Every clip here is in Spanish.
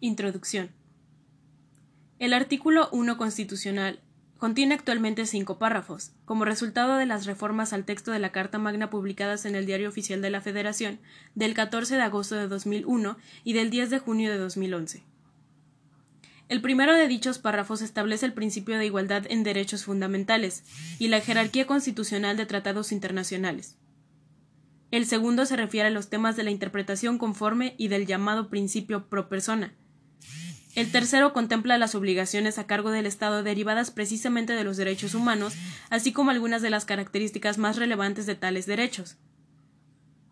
Introducción. El artículo 1 constitucional contiene actualmente cinco párrafos, como resultado de las reformas al texto de la Carta Magna publicadas en el Diario Oficial de la Federación del 14 de agosto de 2001 y del 10 de junio de 2011. El primero de dichos párrafos establece el principio de igualdad en derechos fundamentales y la jerarquía constitucional de tratados internacionales. El segundo se refiere a los temas de la interpretación conforme y del llamado principio pro persona, el tercero contempla las obligaciones a cargo del Estado derivadas precisamente de los derechos humanos, así como algunas de las características más relevantes de tales derechos.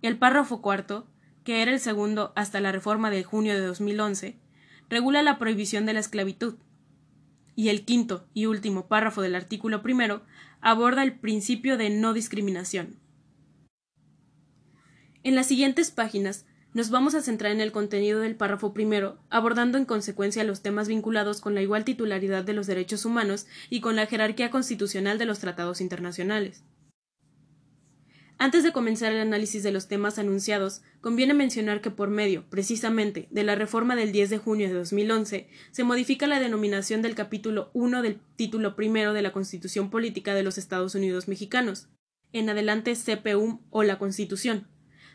El párrafo cuarto, que era el segundo hasta la reforma de junio de 2011, regula la prohibición de la esclavitud. Y el quinto y último párrafo del artículo primero aborda el principio de no discriminación. En las siguientes páginas nos vamos a centrar en el contenido del párrafo primero, abordando en consecuencia los temas vinculados con la igual titularidad de los derechos humanos y con la jerarquía constitucional de los tratados internacionales. Antes de comenzar el análisis de los temas anunciados, conviene mencionar que por medio, precisamente, de la reforma del 10 de junio de 2011, se modifica la denominación del capítulo 1 del título primero de la Constitución Política de los Estados Unidos Mexicanos, en adelante CPUM o la Constitución,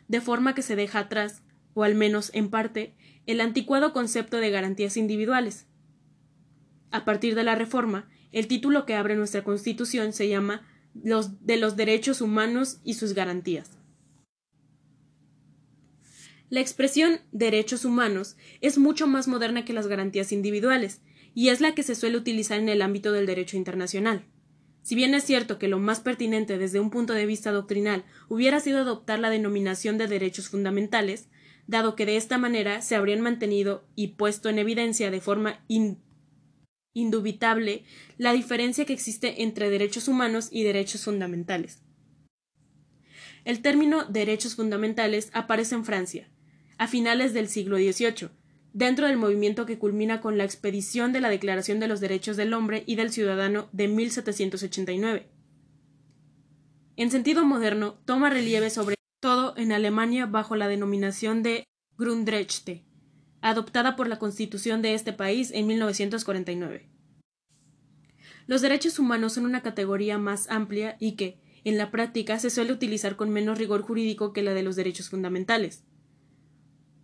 de forma que se deja atrás o al menos en parte, el anticuado concepto de garantías individuales. A partir de la reforma, el título que abre nuestra Constitución se llama los de los derechos humanos y sus garantías. La expresión derechos humanos es mucho más moderna que las garantías individuales, y es la que se suele utilizar en el ámbito del derecho internacional. Si bien es cierto que lo más pertinente desde un punto de vista doctrinal hubiera sido adoptar la denominación de derechos fundamentales, dado que de esta manera se habrían mantenido y puesto en evidencia de forma indubitable la diferencia que existe entre derechos humanos y derechos fundamentales. El término derechos fundamentales aparece en Francia, a finales del siglo XVIII, dentro del movimiento que culmina con la expedición de la Declaración de los Derechos del Hombre y del Ciudadano de 1789. En sentido moderno, toma relieve sobre todo en Alemania bajo la denominación de Grundrechte, adoptada por la Constitución de este país en 1949. Los derechos humanos son una categoría más amplia y que, en la práctica, se suele utilizar con menos rigor jurídico que la de los derechos fundamentales.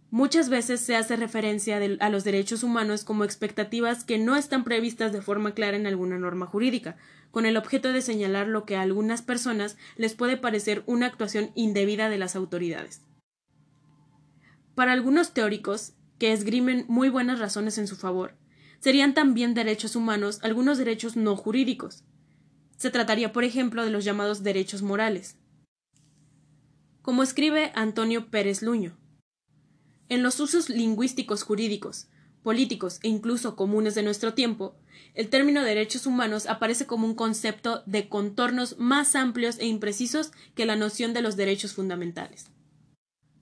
Muchas veces se hace referencia a los derechos humanos como expectativas que no están previstas de forma clara en alguna norma jurídica, con el objeto de señalar lo que a algunas personas les puede parecer una actuación indebida de las autoridades. Para algunos teóricos, que esgrimen muy buenas razones en su favor, serían también derechos humanos algunos derechos no jurídicos. Se trataría, por ejemplo, de los llamados derechos morales. Como escribe Antonio Pérez Luño, en los usos lingüísticos jurídicos, políticos e incluso comunes de nuestro tiempo, el término derechos humanos aparece como un concepto de contornos más amplios e imprecisos que la noción de los derechos fundamentales.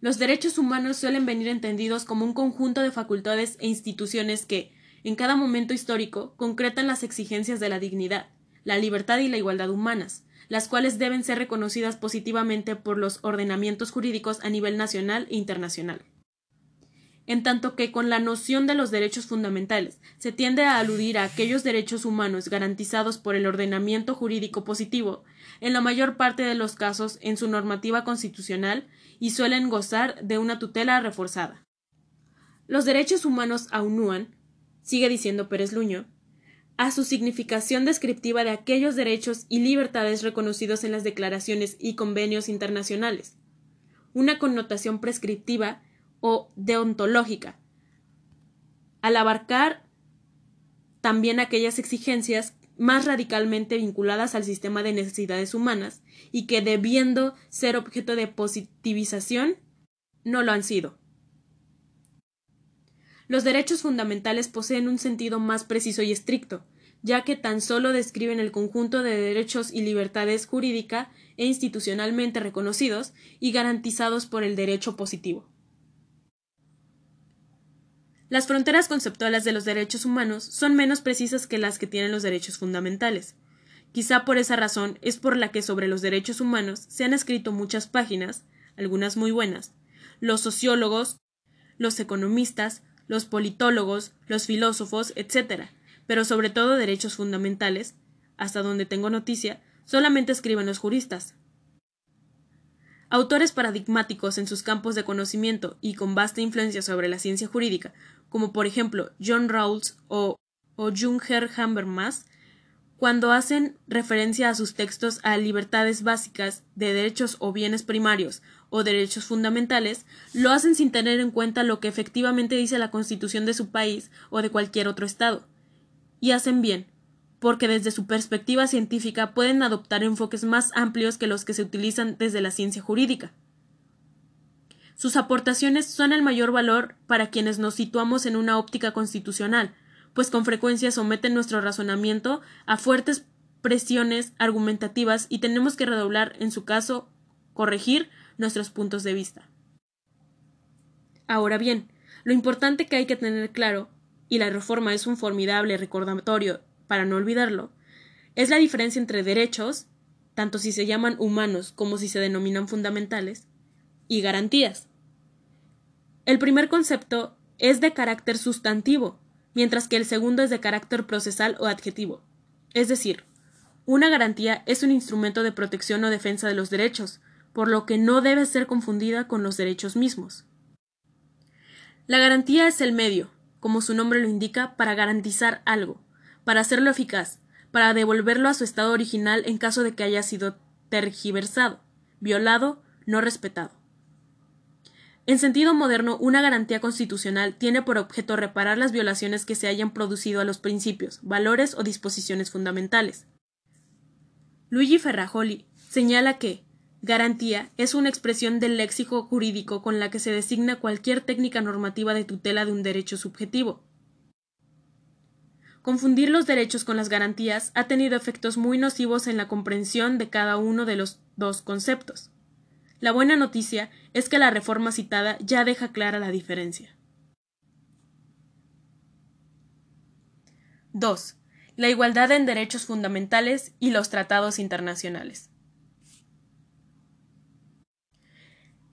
Los derechos humanos suelen venir entendidos como un conjunto de facultades e instituciones que, en cada momento histórico, concretan las exigencias de la dignidad, la libertad y la igualdad humanas, las cuales deben ser reconocidas positivamente por los ordenamientos jurídicos a nivel nacional e internacional en tanto que con la noción de los derechos fundamentales se tiende a aludir a aquellos derechos humanos garantizados por el ordenamiento jurídico positivo, en la mayor parte de los casos en su normativa constitucional y suelen gozar de una tutela reforzada. Los derechos humanos aunúan, sigue diciendo Pérez Luño, a su significación descriptiva de aquellos derechos y libertades reconocidos en las declaraciones y convenios internacionales, una connotación prescriptiva o deontológica, al abarcar también aquellas exigencias más radicalmente vinculadas al sistema de necesidades humanas y que debiendo ser objeto de positivización no lo han sido. Los derechos fundamentales poseen un sentido más preciso y estricto, ya que tan solo describen el conjunto de derechos y libertades jurídica e institucionalmente reconocidos y garantizados por el derecho positivo. Las fronteras conceptuales de los derechos humanos son menos precisas que las que tienen los derechos fundamentales. Quizá por esa razón es por la que sobre los derechos humanos se han escrito muchas páginas, algunas muy buenas. Los sociólogos, los economistas, los politólogos, los filósofos, etc., pero sobre todo derechos fundamentales, hasta donde tengo noticia, solamente escriben los juristas. Autores paradigmáticos en sus campos de conocimiento y con vasta influencia sobre la ciencia jurídica, como por ejemplo John Rawls o, o Junger Habermas, cuando hacen referencia a sus textos a libertades básicas de derechos o bienes primarios o derechos fundamentales, lo hacen sin tener en cuenta lo que efectivamente dice la Constitución de su país o de cualquier otro Estado. Y hacen bien, porque desde su perspectiva científica pueden adoptar enfoques más amplios que los que se utilizan desde la ciencia jurídica. Sus aportaciones son el mayor valor para quienes nos situamos en una óptica constitucional, pues con frecuencia someten nuestro razonamiento a fuertes presiones argumentativas y tenemos que redoblar, en su caso, corregir nuestros puntos de vista. Ahora bien, lo importante que hay que tener claro, y la reforma es un formidable recordatorio para no olvidarlo, es la diferencia entre derechos, tanto si se llaman humanos como si se denominan fundamentales, y garantías. El primer concepto es de carácter sustantivo, mientras que el segundo es de carácter procesal o adjetivo. Es decir, una garantía es un instrumento de protección o defensa de los derechos, por lo que no debe ser confundida con los derechos mismos. La garantía es el medio, como su nombre lo indica, para garantizar algo, para hacerlo eficaz, para devolverlo a su estado original en caso de que haya sido tergiversado, violado, no respetado. En sentido moderno, una garantía constitucional tiene por objeto reparar las violaciones que se hayan producido a los principios, valores o disposiciones fundamentales. Luigi Ferrajoli señala que garantía es una expresión del léxico jurídico con la que se designa cualquier técnica normativa de tutela de un derecho subjetivo. Confundir los derechos con las garantías ha tenido efectos muy nocivos en la comprensión de cada uno de los dos conceptos. La buena noticia es que la reforma citada ya deja clara la diferencia. 2. La igualdad en derechos fundamentales y los tratados internacionales.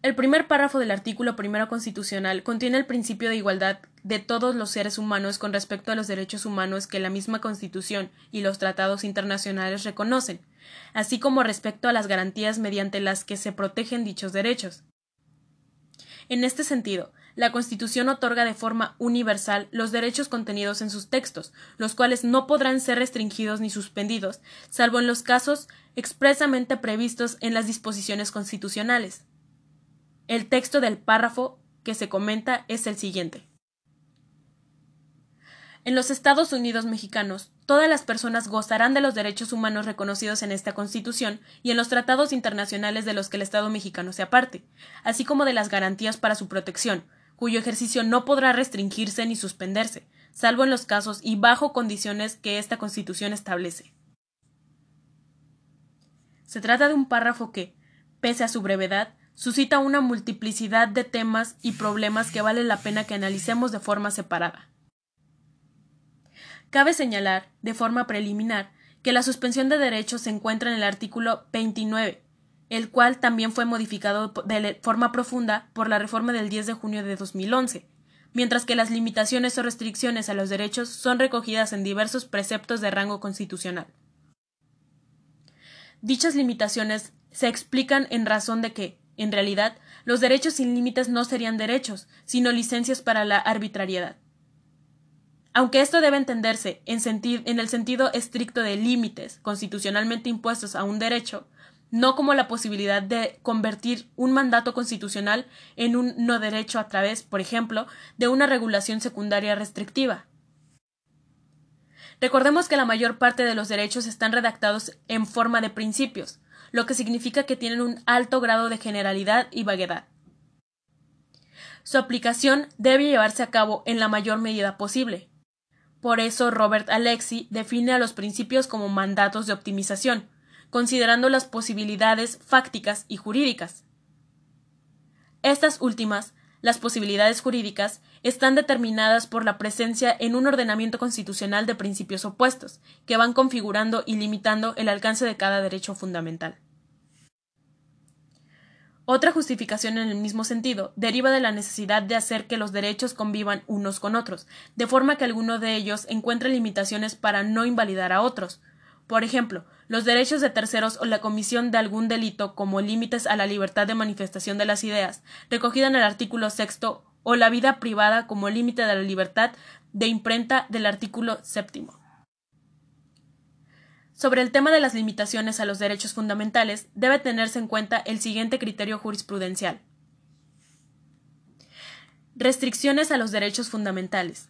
El primer párrafo del artículo primero constitucional contiene el principio de igualdad de todos los seres humanos con respecto a los derechos humanos que la misma Constitución y los tratados internacionales reconocen, así como respecto a las garantías mediante las que se protegen dichos derechos. En este sentido, la Constitución otorga de forma universal los derechos contenidos en sus textos, los cuales no podrán ser restringidos ni suspendidos, salvo en los casos expresamente previstos en las disposiciones constitucionales. El texto del párrafo que se comenta es el siguiente. En los Estados Unidos mexicanos, todas las personas gozarán de los derechos humanos reconocidos en esta Constitución y en los tratados internacionales de los que el Estado mexicano se aparte, así como de las garantías para su protección, cuyo ejercicio no podrá restringirse ni suspenderse, salvo en los casos y bajo condiciones que esta Constitución establece. Se trata de un párrafo que, pese a su brevedad, suscita una multiplicidad de temas y problemas que vale la pena que analicemos de forma separada. Cabe señalar, de forma preliminar, que la suspensión de derechos se encuentra en el artículo 29, el cual también fue modificado de forma profunda por la reforma del 10 de junio de 2011, mientras que las limitaciones o restricciones a los derechos son recogidas en diversos preceptos de rango constitucional. Dichas limitaciones se explican en razón de que, en realidad, los derechos sin límites no serían derechos, sino licencias para la arbitrariedad. Aunque esto debe entenderse en, el sentido estricto de límites constitucionalmente impuestos a un derecho, no como la posibilidad de convertir un mandato constitucional en un no derecho a través, por ejemplo, de una regulación secundaria restrictiva. Recordemos que la mayor parte de los derechos están redactados en forma de principios, lo que significa que tienen un alto grado de generalidad y vaguedad. Su aplicación debe llevarse a cabo en la mayor medida posible. Por eso Robert Alexi define a los principios como mandatos de optimización, considerando las posibilidades fácticas y jurídicas. Estas últimas, las posibilidades jurídicas, están determinadas por la presencia en un ordenamiento constitucional de principios opuestos, que van configurando y limitando el alcance de cada derecho fundamental. Otra justificación en el mismo sentido deriva de la necesidad de hacer que los derechos convivan unos con otros, de forma que alguno de ellos encuentre limitaciones para no invalidar a otros. Por ejemplo, los derechos de terceros o la comisión de algún delito como límites a la libertad de manifestación de las ideas, recogida en el artículo sexto, o la vida privada como límite de la libertad de imprenta del artículo séptimo. Sobre el tema de las limitaciones a los derechos fundamentales, debe tenerse en cuenta el siguiente criterio jurisprudencial. Restricciones a los derechos fundamentales.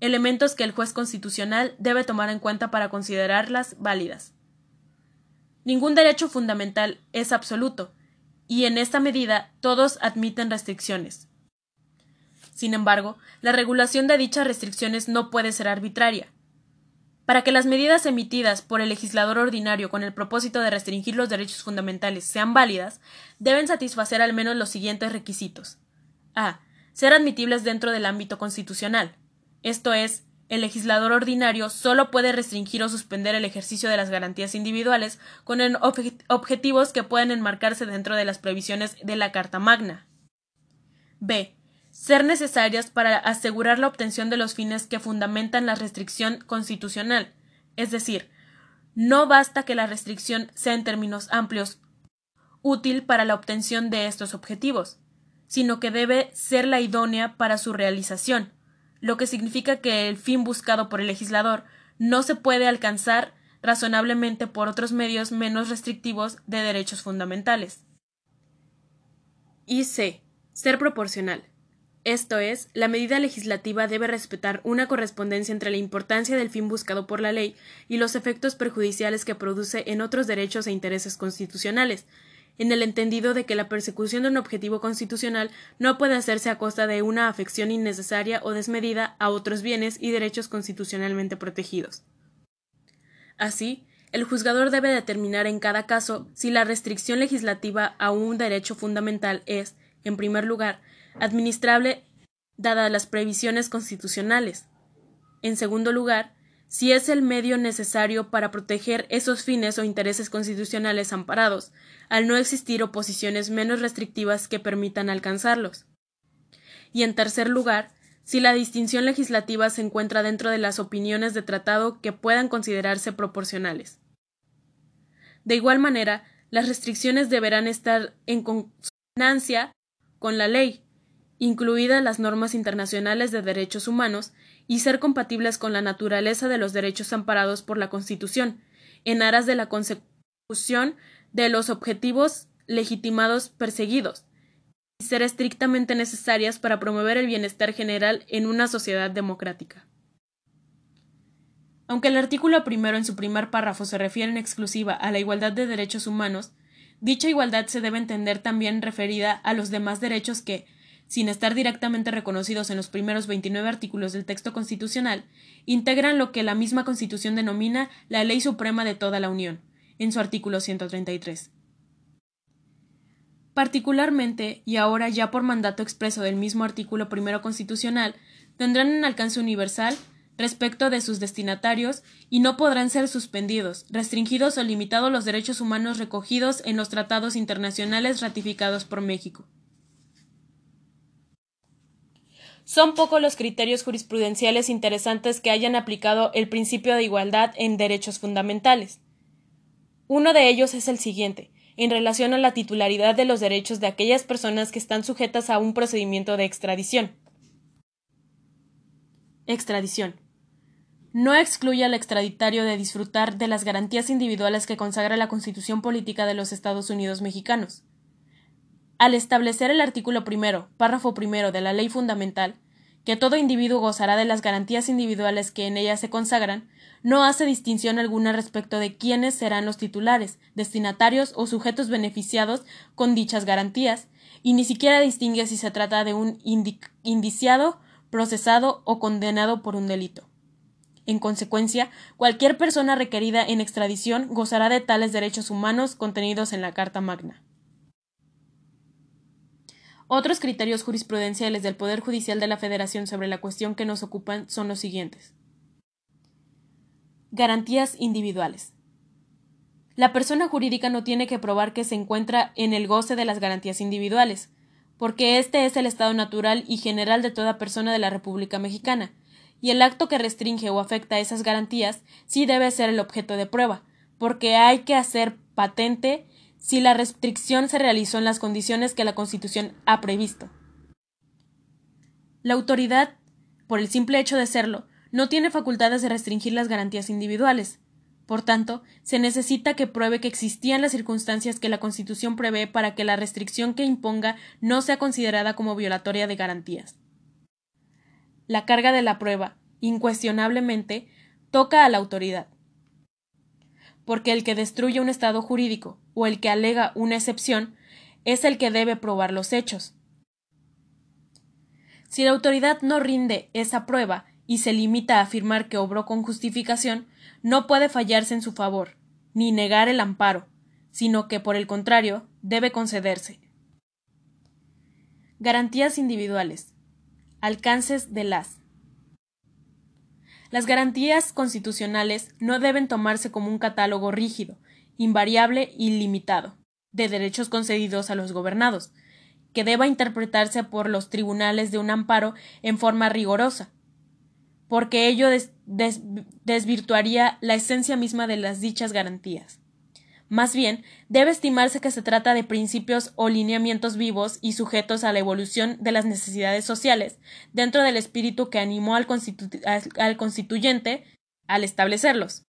Elementos que el juez constitucional debe tomar en cuenta para considerarlas válidas. Ningún derecho fundamental es absoluto, y en esta medida todos admiten restricciones. Sin embargo, la regulación de dichas restricciones no puede ser arbitraria. Para que las medidas emitidas por el legislador ordinario con el propósito de restringir los derechos fundamentales sean válidas, deben satisfacer al menos los siguientes requisitos. A. Ser admitibles dentro del ámbito constitucional. Esto es, el legislador ordinario solo puede restringir o suspender el ejercicio de las garantías individuales con objetivos que pueden enmarcarse dentro de las previsiones de la Carta Magna. B ser necesarias para asegurar la obtención de los fines que fundamentan la restricción constitucional. Es decir, no basta que la restricción sea en términos amplios útil para la obtención de estos objetivos, sino que debe ser la idónea para su realización, lo que significa que el fin buscado por el legislador no se puede alcanzar razonablemente por otros medios menos restrictivos de derechos fundamentales. Y C. Ser proporcional. Esto es, la medida legislativa debe respetar una correspondencia entre la importancia del fin buscado por la ley y los efectos perjudiciales que produce en otros derechos e intereses constitucionales, en el entendido de que la persecución de un objetivo constitucional no puede hacerse a costa de una afección innecesaria o desmedida a otros bienes y derechos constitucionalmente protegidos. Así, el juzgador debe determinar en cada caso si la restricción legislativa a un derecho fundamental es, en primer lugar, administrable dadas las previsiones constitucionales. En segundo lugar, si es el medio necesario para proteger esos fines o intereses constitucionales amparados, al no existir oposiciones menos restrictivas que permitan alcanzarlos. Y en tercer lugar, si la distinción legislativa se encuentra dentro de las opiniones de tratado que puedan considerarse proporcionales. De igual manera, las restricciones deberán estar en consonancia con la ley, incluidas las normas internacionales de derechos humanos, y ser compatibles con la naturaleza de los derechos amparados por la Constitución, en aras de la consecución de los objetivos legitimados perseguidos, y ser estrictamente necesarias para promover el bienestar general en una sociedad democrática. Aunque el artículo primero en su primer párrafo se refiere en exclusiva a la igualdad de derechos humanos, dicha igualdad se debe entender también referida a los demás derechos que, sin estar directamente reconocidos en los primeros 29 artículos del texto constitucional, integran lo que la misma Constitución denomina la Ley Suprema de toda la Unión, en su artículo 133. Particularmente, y ahora ya por mandato expreso del mismo artículo primero constitucional, tendrán un alcance universal respecto de sus destinatarios y no podrán ser suspendidos, restringidos o limitados los derechos humanos recogidos en los tratados internacionales ratificados por México. Son pocos los criterios jurisprudenciales interesantes que hayan aplicado el principio de igualdad en derechos fundamentales. Uno de ellos es el siguiente, en relación a la titularidad de los derechos de aquellas personas que están sujetas a un procedimiento de extradición. Extradición. No excluye al extraditario de disfrutar de las garantías individuales que consagra la Constitución Política de los Estados Unidos mexicanos. Al establecer el artículo primero, párrafo primero de la ley fundamental, que todo individuo gozará de las garantías individuales que en ella se consagran, no hace distinción alguna respecto de quiénes serán los titulares, destinatarios o sujetos beneficiados con dichas garantías, y ni siquiera distingue si se trata de un indiciado, procesado o condenado por un delito. En consecuencia, cualquier persona requerida en extradición gozará de tales derechos humanos contenidos en la Carta Magna. Otros criterios jurisprudenciales del Poder Judicial de la Federación sobre la cuestión que nos ocupan son los siguientes. Garantías individuales. La persona jurídica no tiene que probar que se encuentra en el goce de las garantías individuales, porque este es el estado natural y general de toda persona de la República Mexicana, y el acto que restringe o afecta esas garantías sí debe ser el objeto de prueba, porque hay que hacer patente si la restricción se realizó en las condiciones que la Constitución ha previsto. La autoridad, por el simple hecho de serlo, no tiene facultades de restringir las garantías individuales. Por tanto, se necesita que pruebe que existían las circunstancias que la Constitución prevé para que la restricción que imponga no sea considerada como violatoria de garantías. La carga de la prueba, incuestionablemente, toca a la autoridad porque el que destruye un estado jurídico o el que alega una excepción es el que debe probar los hechos. Si la autoridad no rinde esa prueba y se limita a afirmar que obró con justificación, no puede fallarse en su favor, ni negar el amparo, sino que, por el contrario, debe concederse. Garantías individuales. Alcances de las. Las garantías constitucionales no deben tomarse como un catálogo rígido, invariable y limitado, de derechos concedidos a los gobernados, que deba interpretarse por los tribunales de un amparo en forma rigorosa, porque ello desvirtuaría la esencia misma de las dichas garantías. Más bien, debe estimarse que se trata de principios o lineamientos vivos y sujetos a la evolución de las necesidades sociales, dentro del espíritu que animó al, constituyente al establecerlos.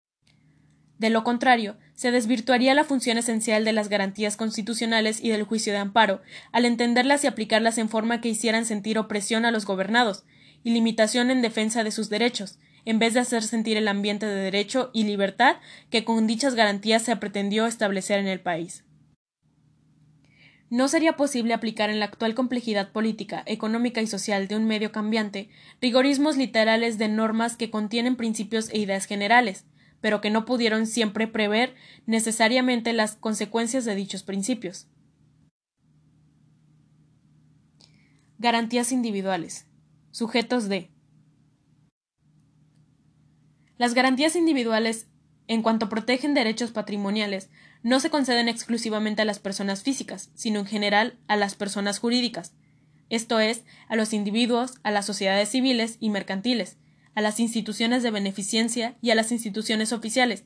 De lo contrario, se desvirtuaría la función esencial de las garantías constitucionales y del juicio de amparo, al entenderlas y aplicarlas en forma que hicieran sentir opresión a los gobernados, y limitación en defensa de sus derechos, en vez de hacer sentir el ambiente de derecho y libertad que con dichas garantías se pretendió establecer en el país. No sería posible aplicar en la actual complejidad política, económica y social de un medio cambiante rigorismos literales de normas que contienen principios e ideas generales, pero que no pudieron siempre prever necesariamente las consecuencias de dichos principios. Garantías individuales. Sujetos de las garantías individuales, en cuanto protegen derechos patrimoniales, no se conceden exclusivamente a las personas físicas, sino en general a las personas jurídicas, esto es, a los individuos, a las sociedades civiles y mercantiles, a las instituciones de beneficencia y a las instituciones oficiales,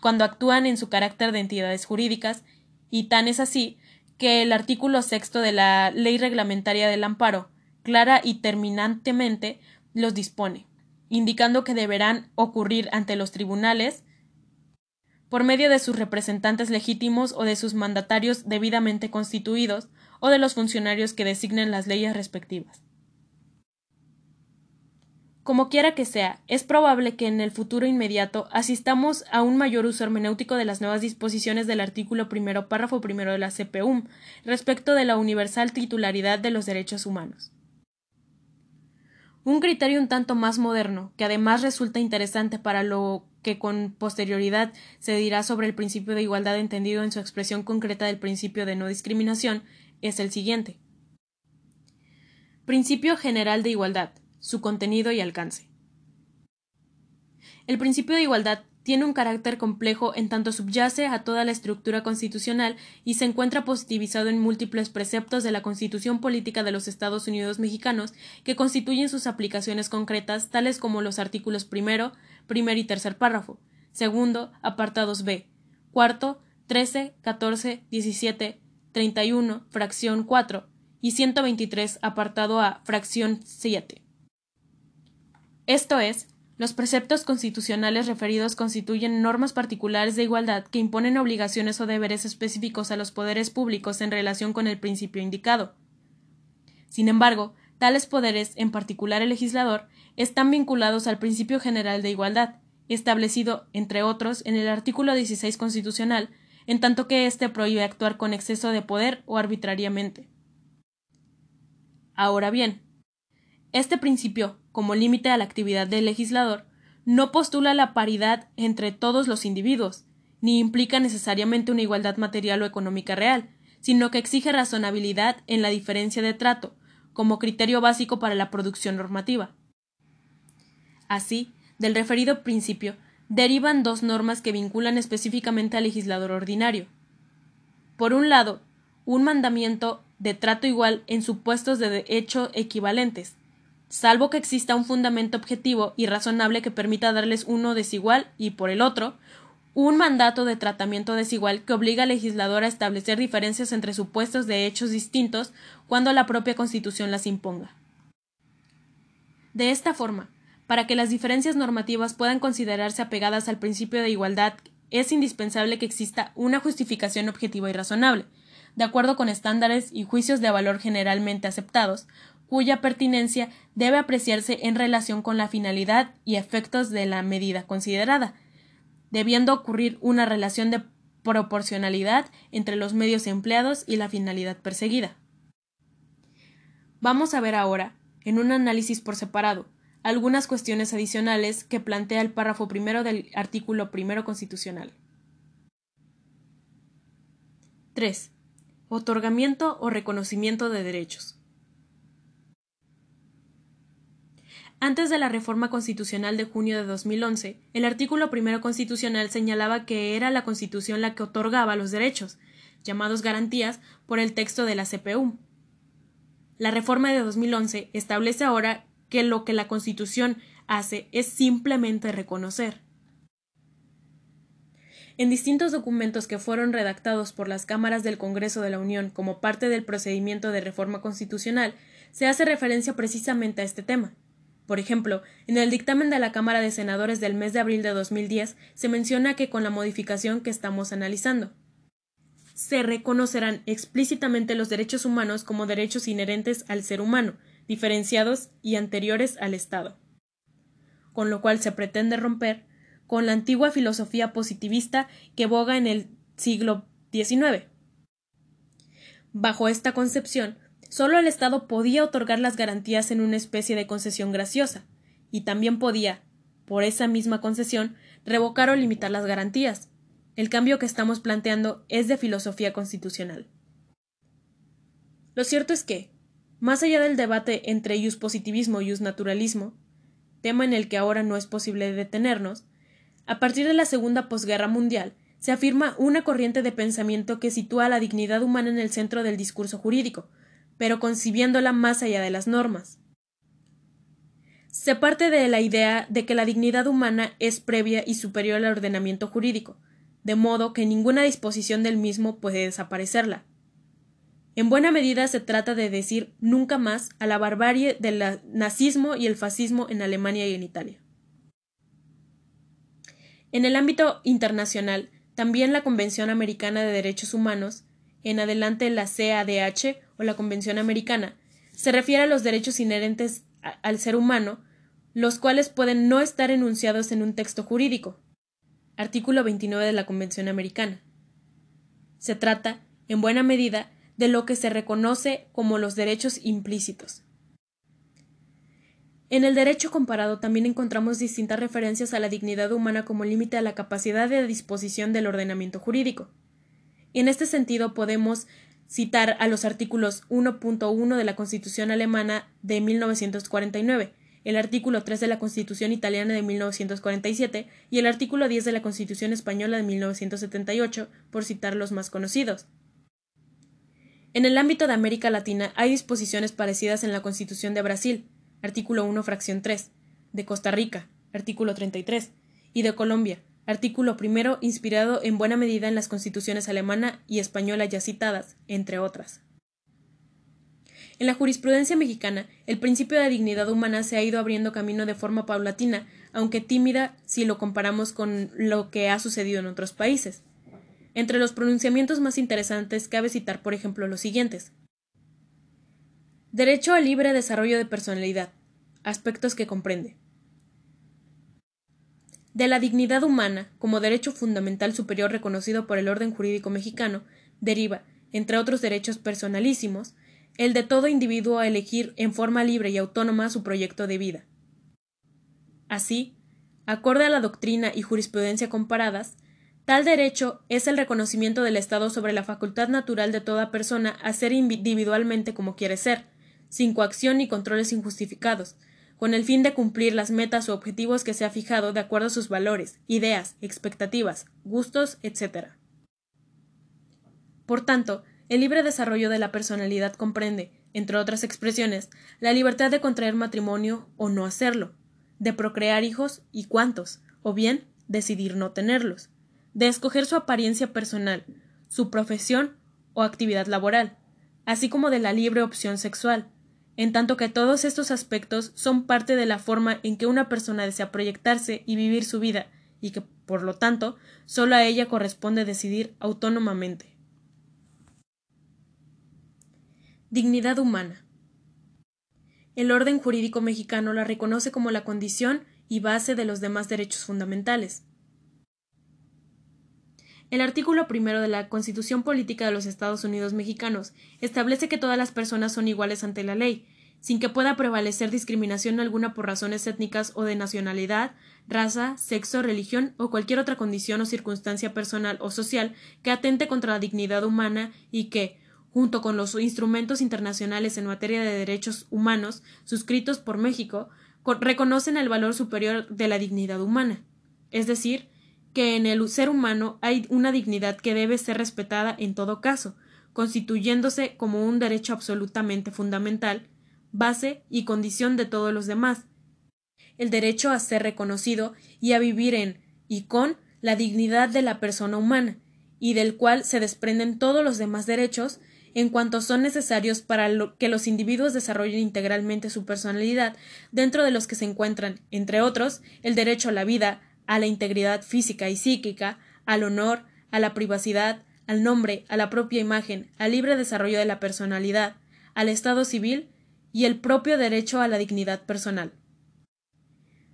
cuando actúan en su carácter de entidades jurídicas, y tan es así que el artículo sexto de la Ley Reglamentaria del Amparo, clara y terminantemente, los dispone indicando que deberán ocurrir ante los tribunales por medio de sus representantes legítimos o de sus mandatarios debidamente constituidos o de los funcionarios que designen las leyes respectivas. Como quiera que sea, es probable que en el futuro inmediato asistamos a un mayor uso hermenéutico de las nuevas disposiciones del artículo primero párrafo primero de la CPUM respecto de la universal titularidad de los derechos humanos. Un criterio un tanto más moderno, que además resulta interesante para lo que con posterioridad se dirá sobre el principio de igualdad entendido en su expresión concreta del principio de no discriminación, es el siguiente. Principio general de igualdad, su contenido y alcance. El principio de igualdad tiene un carácter complejo en tanto subyace a toda la estructura constitucional y se encuentra positivizado en múltiples preceptos de la Constitución Política de los Estados Unidos mexicanos que constituyen sus aplicaciones concretas, tales como los artículos primero, primer y tercer párrafo, segundo, apartados B, cuarto, 13, 14, 17, 31, fracción 4 y 123, apartado A, fracción 7. Esto es, los preceptos constitucionales referidos constituyen normas particulares de igualdad que imponen obligaciones o deberes específicos a los poderes públicos en relación con el principio indicado. Sin embargo, tales poderes, en particular el legislador, están vinculados al principio general de igualdad, establecido, entre otros, en el artículo 16 constitucional, en tanto que éste prohíbe actuar con exceso de poder o arbitrariamente. Ahora bien, este principio, como límite a la actividad del legislador, no postula la paridad entre todos los individuos, ni implica necesariamente una igualdad material o económica real, sino que exige razonabilidad en la diferencia de trato, como criterio básico para la producción normativa. Así, del referido principio derivan dos normas que vinculan específicamente al legislador ordinario. Por un lado, un mandamiento de trato igual en supuestos de hecho equivalentes, salvo que exista un fundamento objetivo y razonable que permita darles uno desigual y, por el otro, un mandato de tratamiento desigual que obliga al legislador a establecer diferencias entre supuestos de hechos distintos cuando la propia Constitución las imponga. De esta forma, para que las diferencias normativas puedan considerarse apegadas al principio de igualdad, es indispensable que exista una justificación objetiva y razonable, de acuerdo con estándares y juicios de valor generalmente aceptados, cuya pertinencia debe apreciarse en relación con la finalidad y efectos de la medida considerada, debiendo ocurrir una relación de proporcionalidad entre los medios empleados y la finalidad perseguida. Vamos a ver ahora, en un análisis por separado, algunas cuestiones adicionales que plantea el párrafo primero del artículo primero constitucional. 3. Otorgamiento o reconocimiento de derechos. Antes de la reforma constitucional de junio de 2011, el artículo primero constitucional señalaba que era la Constitución la que otorgaba los derechos, llamados garantías, por el texto de la CPU. La reforma de 2011 establece ahora que lo que la Constitución hace es simplemente reconocer. En distintos documentos que fueron redactados por las cámaras del Congreso de la Unión como parte del procedimiento de reforma constitucional, se hace referencia precisamente a este tema. Por ejemplo, en el dictamen de la Cámara de Senadores del mes de abril de 2010 se menciona que con la modificación que estamos analizando se reconocerán explícitamente los derechos humanos como derechos inherentes al ser humano, diferenciados y anteriores al Estado. Con lo cual se pretende romper con la antigua filosofía positivista que boga en el siglo XIX. Bajo esta concepción, Solo el Estado podía otorgar las garantías en una especie de concesión graciosa, y también podía, por esa misma concesión, revocar o limitar las garantías. El cambio que estamos planteando es de filosofía constitucional. Lo cierto es que, más allá del debate entre positivismo y naturalismo, tema en el que ahora no es posible detenernos, a partir de la segunda posguerra mundial se afirma una corriente de pensamiento que sitúa la dignidad humana en el centro del discurso jurídico, pero concibiéndola más allá de las normas. Se parte de la idea de que la dignidad humana es previa y superior al ordenamiento jurídico, de modo que ninguna disposición del mismo puede desaparecerla. En buena medida se trata de decir nunca más a la barbarie del nazismo y el fascismo en Alemania y en Italia. En el ámbito internacional, también la Convención Americana de Derechos Humanos, en adelante la CADH, o la Convención Americana, se refiere a los derechos inherentes al ser humano, los cuales pueden no estar enunciados en un texto jurídico. Artículo 29 de la Convención Americana. Se trata, en buena medida, de lo que se reconoce como los derechos implícitos. En el derecho comparado también encontramos distintas referencias a la dignidad humana como límite a la capacidad de disposición del ordenamiento jurídico. En este sentido podemos citar a los artículos 1.1 de la Constitución alemana de 1949, el artículo 3 de la Constitución italiana de 1947 y el artículo 10 de la Constitución española de 1978, por citar los más conocidos. En el ámbito de América Latina hay disposiciones parecidas en la Constitución de Brasil, artículo 1, fracción 3, de Costa Rica, artículo 33, y de Colombia, artículo primero inspirado en buena medida en las constituciones alemana y española ya citadas, entre otras. En la jurisprudencia mexicana, el principio de dignidad humana se ha ido abriendo camino de forma paulatina, aunque tímida si lo comparamos con lo que ha sucedido en otros países. Entre los pronunciamientos más interesantes cabe citar, por ejemplo, los siguientes. Derecho al libre desarrollo de personalidad. Aspectos que comprende de la dignidad humana como derecho fundamental superior reconocido por el orden jurídico mexicano, deriva, entre otros derechos personalísimos, el de todo individuo a elegir en forma libre y autónoma su proyecto de vida. Así, acorde a la doctrina y jurisprudencia comparadas, tal derecho es el reconocimiento del Estado sobre la facultad natural de toda persona a ser individualmente como quiere ser, sin coacción ni controles injustificados, con el fin de cumplir las metas o objetivos que se ha fijado de acuerdo a sus valores, ideas, expectativas, gustos, etc. Por tanto, el libre desarrollo de la personalidad comprende, entre otras expresiones, la libertad de contraer matrimonio o no hacerlo, de procrear hijos y cuántos, o bien decidir no tenerlos, de escoger su apariencia personal, su profesión o actividad laboral, así como de la libre opción sexual, en tanto que todos estos aspectos son parte de la forma en que una persona desea proyectarse y vivir su vida, y que, por lo tanto, solo a ella corresponde decidir autónomamente. Dignidad humana. El orden jurídico mexicano la reconoce como la condición y base de los demás derechos fundamentales. El artículo primero de la Constitución Política de los Estados Unidos Mexicanos establece que todas las personas son iguales ante la ley, sin que pueda prevalecer discriminación alguna por razones étnicas o de nacionalidad, raza, sexo, religión o cualquier otra condición o circunstancia personal o social que atente contra la dignidad humana y que, junto con los instrumentos internacionales en materia de derechos humanos suscritos por México, reconocen el valor superior de la dignidad humana, es decir, que en el ser humano hay una dignidad que debe ser respetada en todo caso, constituyéndose como un derecho absolutamente fundamental, base y condición de todos los demás, el derecho a ser reconocido y a vivir en y con la dignidad de la persona humana, y del cual se desprenden todos los demás derechos en cuanto son necesarios para que los individuos desarrollen integralmente su personalidad, dentro de los que se encuentran, entre otros, el derecho a la vida, a la integridad física y psíquica, al honor, a la privacidad, al nombre, a la propia imagen, al libre desarrollo de la personalidad, al estado civil y el propio derecho a la dignidad personal.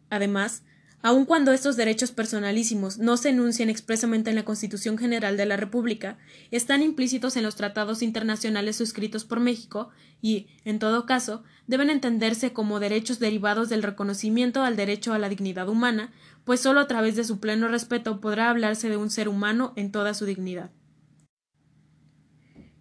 Además, aun cuando estos derechos personalísimos no se enuncian expresamente en la Constitución General de la República, están implícitos en los tratados internacionales suscritos por México y, en todo caso, deben entenderse como derechos derivados del reconocimiento al derecho a la dignidad humana, pues sólo a través de su pleno respeto podrá hablarse de un ser humano en toda su dignidad.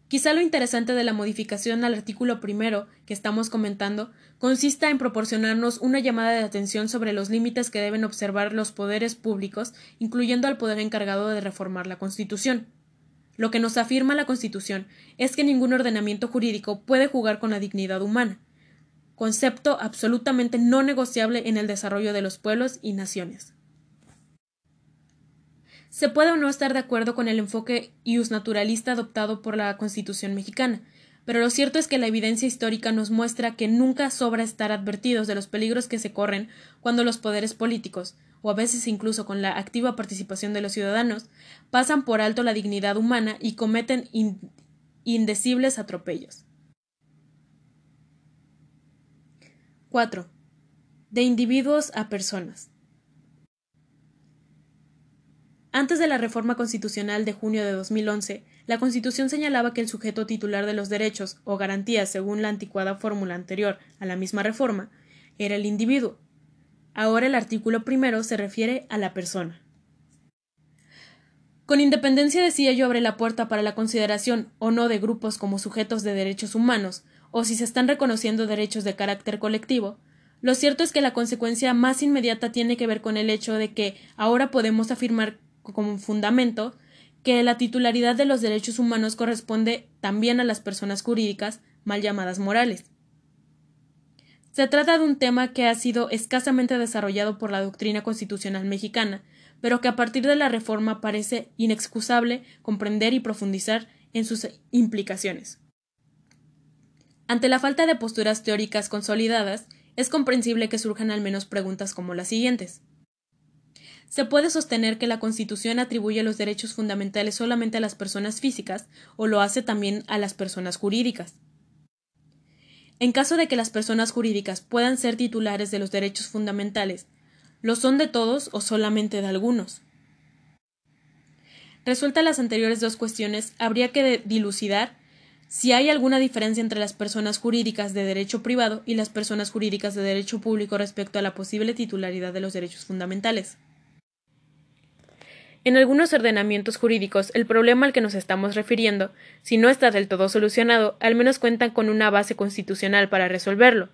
Quizá lo interesante de la modificación al artículo primero que estamos comentando consista en proporcionarnos una llamada de atención sobre los límites que deben observar los poderes públicos, incluyendo al poder encargado de reformar la Constitución. Lo que nos afirma la Constitución es que ningún ordenamiento jurídico puede jugar con la dignidad humana, concepto absolutamente no negociable en el desarrollo de los pueblos y naciones. Se puede o no estar de acuerdo con el enfoque naturalista adoptado por la Constitución mexicana, pero lo cierto es que la evidencia histórica nos muestra que nunca sobra estar advertidos de los peligros que se corren cuando los poderes políticos, o a veces incluso con la activa participación de los ciudadanos, pasan por alto la dignidad humana y cometen indecibles atropellos. 4. De individuos a personas. Antes de la reforma constitucional de junio de 2011, la Constitución señalaba que el sujeto titular de los derechos o garantías según la anticuada fórmula anterior a la misma reforma era el individuo. Ahora el artículo primero se refiere a la persona. Con independencia de si ello abre la puerta para la consideración o no de grupos como sujetos de derechos humanos, o si se están reconociendo derechos de carácter colectivo, lo cierto es que la consecuencia más inmediata tiene que ver con el hecho de que ahora podemos afirmar como fundamento que la titularidad de los derechos humanos corresponde también a las personas jurídicas mal llamadas morales. Se trata de un tema que ha sido escasamente desarrollado por la doctrina constitucional mexicana, pero que a partir de la reforma parece inexcusable comprender y profundizar en sus implicaciones. Ante la falta de posturas teóricas consolidadas, es comprensible que surjan al menos preguntas como las siguientes se puede sostener que la Constitución atribuye los derechos fundamentales solamente a las personas físicas o lo hace también a las personas jurídicas. En caso de que las personas jurídicas puedan ser titulares de los derechos fundamentales, ¿lo son de todos o solamente de algunos? Resueltas las anteriores dos cuestiones, habría que dilucidar si hay alguna diferencia entre las personas jurídicas de derecho privado y las personas jurídicas de derecho público respecto a la posible titularidad de los derechos fundamentales. En algunos ordenamientos jurídicos, el problema al que nos estamos refiriendo, si no está del todo solucionado, al menos cuentan con una base constitucional para resolverlo.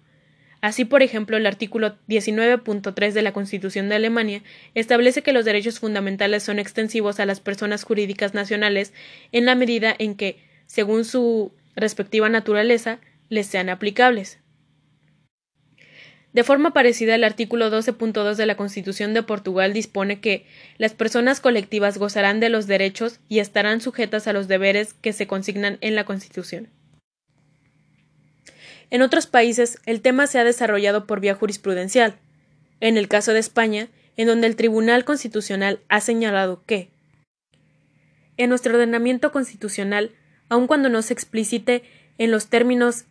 Así, por ejemplo, el artículo 19.3 de la Constitución de Alemania establece que los derechos fundamentales son extensivos a las personas jurídicas nacionales en la medida en que, según su respectiva naturaleza, les sean aplicables. De forma parecida, el artículo 12.2 de la Constitución de Portugal dispone que las personas colectivas gozarán de los derechos y estarán sujetas a los deberes que se consignan en la Constitución. En otros países, el tema se ha desarrollado por vía jurisprudencial. En el caso de España, en donde el Tribunal Constitucional ha señalado que en nuestro ordenamiento constitucional, aun cuando no se explicite en los términos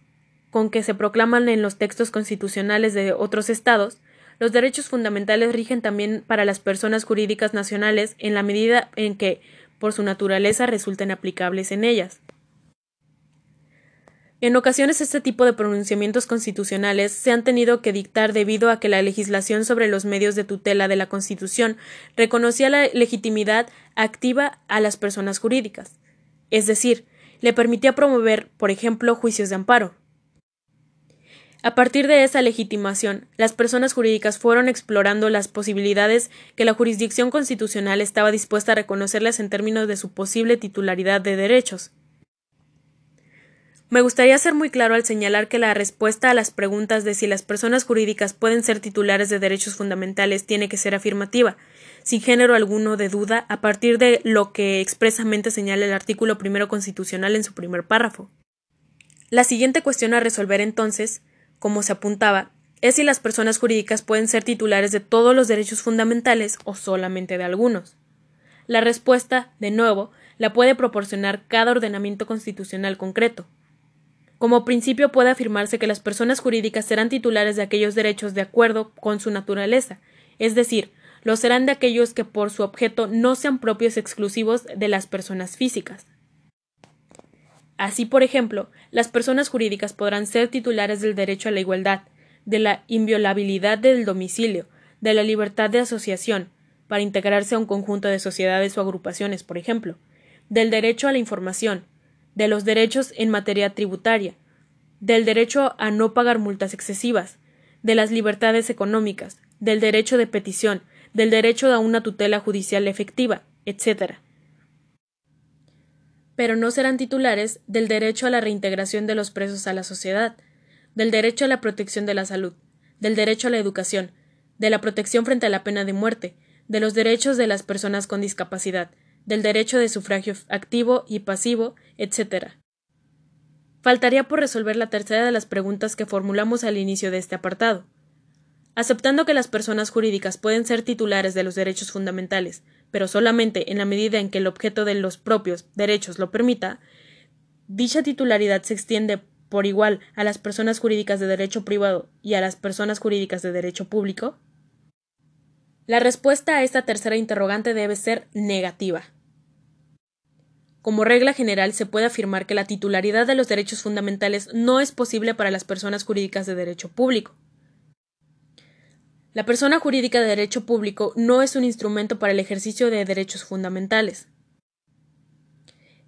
con que se proclaman en los textos constitucionales de otros estados, los derechos fundamentales rigen también para las personas jurídicas nacionales en la medida en que, por su naturaleza, resulten aplicables en ellas. En ocasiones este tipo de pronunciamientos constitucionales se han tenido que dictar debido a que la legislación sobre los medios de tutela de la Constitución reconocía la legitimidad activa a las personas jurídicas, es decir, le permitía promover, por ejemplo, juicios de amparo. A partir de esa legitimación, las personas jurídicas fueron explorando las posibilidades que la jurisdicción constitucional estaba dispuesta a reconocerles en términos de su posible titularidad de derechos. Me gustaría ser muy claro al señalar que la respuesta a las preguntas de si las personas jurídicas pueden ser titulares de derechos fundamentales tiene que ser afirmativa, sin género alguno de duda, a partir de lo que expresamente señala el artículo primero constitucional en su primer párrafo. La siguiente cuestión a resolver entonces, como se apuntaba, es si las personas jurídicas pueden ser titulares de todos los derechos fundamentales o solamente de algunos. La respuesta, de nuevo, la puede proporcionar cada ordenamiento constitucional concreto. Como principio puede afirmarse que las personas jurídicas serán titulares de aquellos derechos de acuerdo con su naturaleza, es decir, lo serán de aquellos que por su objeto no sean propios exclusivos de las personas físicas. Así, por ejemplo, las personas jurídicas podrán ser titulares del derecho a la igualdad, de la inviolabilidad del domicilio, de la libertad de asociación, para integrarse a un conjunto de sociedades o agrupaciones, por ejemplo, del derecho a la información, de los derechos en materia tributaria, del derecho a no pagar multas excesivas, de las libertades económicas, del derecho de petición, del derecho a una tutela judicial efectiva, etc. Pero no serán titulares del derecho a la reintegración de los presos a la sociedad, del derecho a la protección de la salud, del derecho a la educación, de la protección frente a la pena de muerte, de los derechos de las personas con discapacidad, del derecho de sufragio activo y pasivo, etc. Faltaría por resolver la tercera de las preguntas que formulamos al inicio de este apartado. Aceptando que las personas jurídicas pueden ser titulares de los derechos fundamentales, pero solamente en la medida en que el objeto de los propios derechos lo permita, dicha titularidad se extiende por igual a las personas jurídicas de derecho privado y a las personas jurídicas de derecho público? La respuesta a esta tercera interrogante debe ser negativa. Como regla general, se puede afirmar que la titularidad de los derechos fundamentales no es posible para las personas jurídicas de derecho público. La persona jurídica de derecho público no es un instrumento para el ejercicio de derechos fundamentales.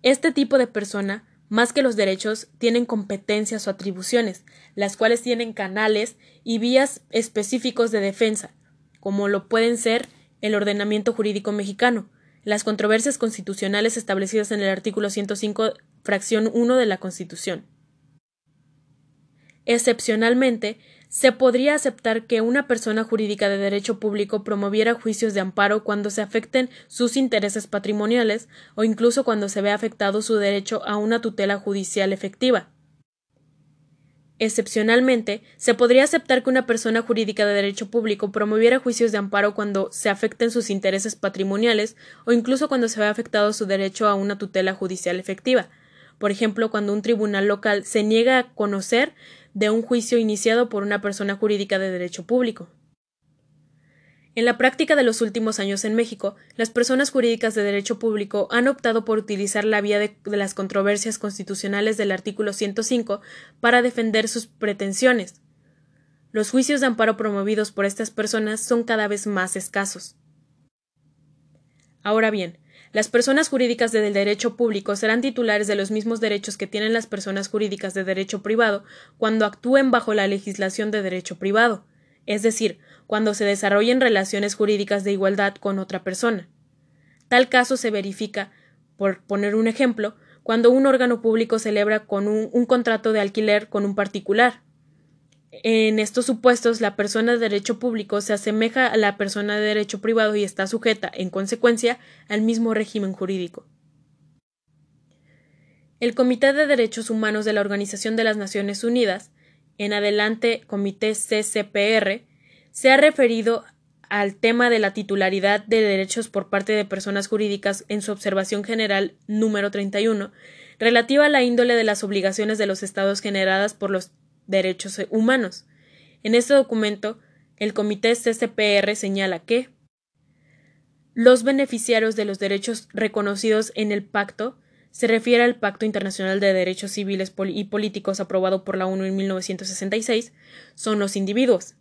Este tipo de persona, más que los derechos, tienen competencias o atribuciones, las cuales tienen canales y vías específicos de defensa, como lo pueden ser el ordenamiento jurídico mexicano, las controversias constitucionales establecidas en el artículo 105, fracción 1 de la Constitución. Excepcionalmente, se podría aceptar que una persona jurídica de derecho público promoviera juicios de amparo cuando se afecten sus intereses patrimoniales o incluso cuando se vea afectado su derecho a una tutela judicial efectiva. Excepcionalmente, se podría aceptar que una persona jurídica de derecho público promoviera juicios de amparo cuando se afecten sus intereses patrimoniales o incluso cuando se vea afectado su derecho a una tutela judicial efectiva. Por ejemplo, cuando un tribunal local se niega a conocer de un juicio iniciado por una persona jurídica de derecho público. En la práctica de los últimos años en México, las personas jurídicas de derecho público han optado por utilizar la vía de, las controversias constitucionales del artículo 105 para defender sus pretensiones. Los juicios de amparo promovidos por estas personas son cada vez más escasos. Ahora bien, Las personas jurídicas del derecho público serán titulares de los mismos derechos que tienen las personas jurídicas de derecho privado cuando actúen bajo la legislación de derecho privado, es decir, cuando se desarrollen relaciones jurídicas de igualdad con otra persona. Tal caso se verifica, por poner un ejemplo, cuando un órgano público celebra con un, un contrato de alquiler con un particular, en estos supuestos, la persona de derecho público se asemeja a la persona de derecho privado y está sujeta, en consecuencia, al mismo régimen jurídico. El Comité de Derechos Humanos de la Organización de las Naciones Unidas, en adelante Comité CCPR, se ha referido al tema de la titularidad de derechos por parte de personas jurídicas en su observación general número 31, relativa a la índole de las obligaciones de los estados generadas por los derechos humanos. En este documento, el Comité CCPR señala que los beneficiarios de los derechos reconocidos en el pacto se refiere al Pacto Internacional de Derechos Civiles y Políticos aprobado por la ONU en 1966 son los individuos.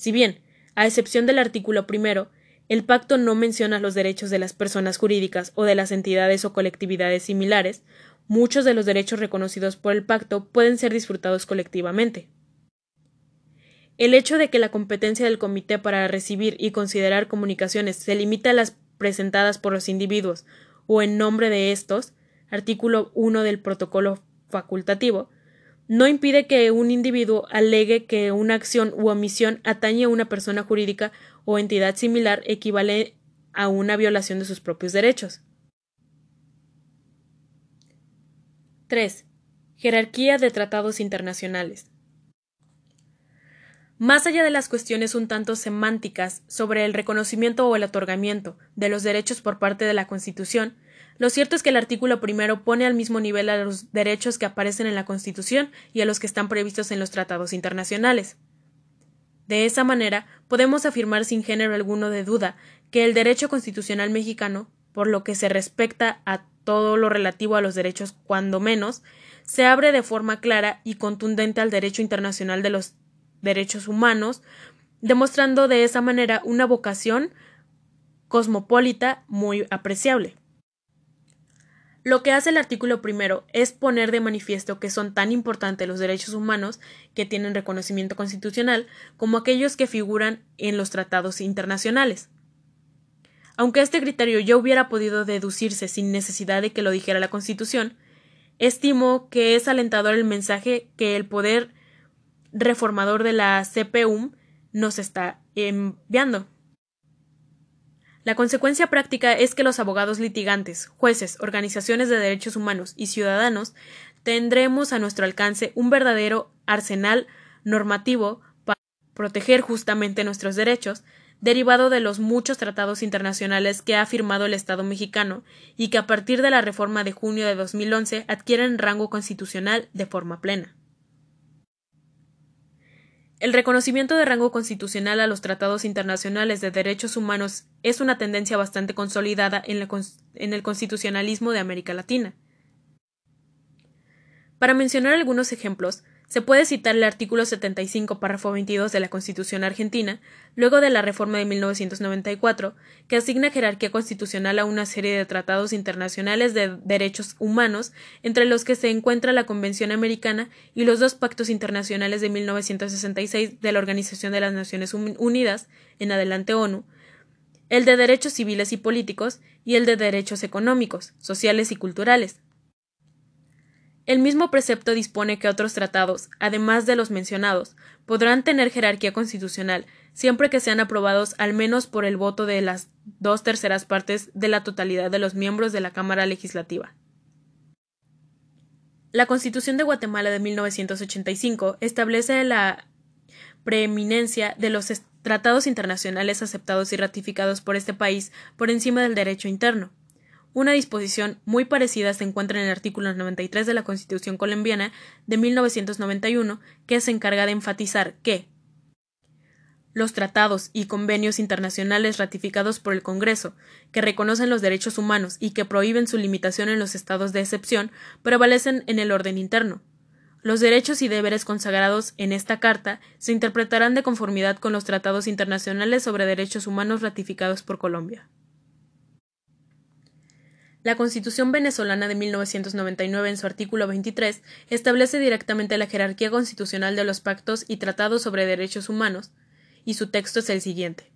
Si bien, a excepción del artículo primero, el pacto no menciona los derechos de las personas jurídicas o de las entidades o colectividades similares, muchos de los derechos reconocidos por el pacto pueden ser disfrutados colectivamente. El hecho de que la competencia del comité para recibir y considerar comunicaciones se limite a las presentadas por los individuos o en nombre de estos, artículo 1 del protocolo facultativo, no impide que un individuo alegue que una acción u omisión atañe a una persona jurídica o entidad similar equivale a una violación de sus propios derechos. 3. Jerarquía de tratados internacionales. Más allá de las cuestiones un tanto semánticas sobre el reconocimiento o el otorgamiento de los derechos por parte de la Constitución, lo cierto es que el artículo primero pone al mismo nivel a los derechos que aparecen en la Constitución y a los que están previstos en los tratados internacionales. De esa manera, podemos afirmar sin género alguno de duda que el derecho constitucional mexicano, por lo que se respecta a todo lo relativo a los derechos, cuando menos, se abre de forma clara y contundente al derecho internacional de los derechos humanos, demostrando de esa manera una vocación cosmopolita muy apreciable. Lo que hace el artículo primero es poner de manifiesto que son tan importantes los derechos humanos que tienen reconocimiento constitucional como aquellos que figuran en los tratados internacionales. Aunque este criterio ya hubiera podido deducirse sin necesidad de que lo dijera la Constitución, estimo que es alentador el mensaje que el poder reformador de la CPUM nos está enviando. La consecuencia práctica es que los abogados litigantes, jueces, organizaciones de derechos humanos y ciudadanos tendremos a nuestro alcance un verdadero arsenal normativo para proteger justamente nuestros derechos, derivado de los muchos tratados internacionales que ha firmado el Estado mexicano y que a partir de la reforma de junio de 2011 adquieren rango constitucional de forma plena. El reconocimiento de rango constitucional a los tratados internacionales de derechos humanos es una tendencia bastante consolidada en, el constitucionalismo de América Latina. Para mencionar algunos ejemplos, se puede citar el artículo 75, párrafo 22 de la Constitución argentina, luego de la reforma de 1994, que asigna jerarquía constitucional a una serie de tratados internacionales de derechos humanos, entre los que se encuentra la Convención Americana y los dos pactos internacionales de 1966 de la Organización de las Naciones Unidas, en adelante ONU, el de derechos civiles y políticos y el de derechos económicos, sociales y culturales, el mismo precepto dispone que otros tratados, además de los mencionados, podrán tener jerarquía constitucional siempre que sean aprobados al menos por el voto de las dos terceras partes de la totalidad de los miembros de la Cámara Legislativa. La Constitución de Guatemala de 1985 establece la preeminencia de los tratados internacionales aceptados y ratificados por este país por encima del derecho interno. Una disposición muy parecida se encuentra en el artículo 93 de la Constitución colombiana de 1991, que se encarga de enfatizar que los tratados y convenios internacionales ratificados por el Congreso, que reconocen los derechos humanos y que prohíben su limitación en los estados de excepción, prevalecen en el orden interno. Los derechos y deberes consagrados en esta Carta se interpretarán de conformidad con los tratados internacionales sobre derechos humanos ratificados por Colombia. La Constitución venezolana de 1999 en su artículo 23 establece directamente la jerarquía constitucional de los pactos y tratados sobre derechos humanos, y su texto es el siguiente.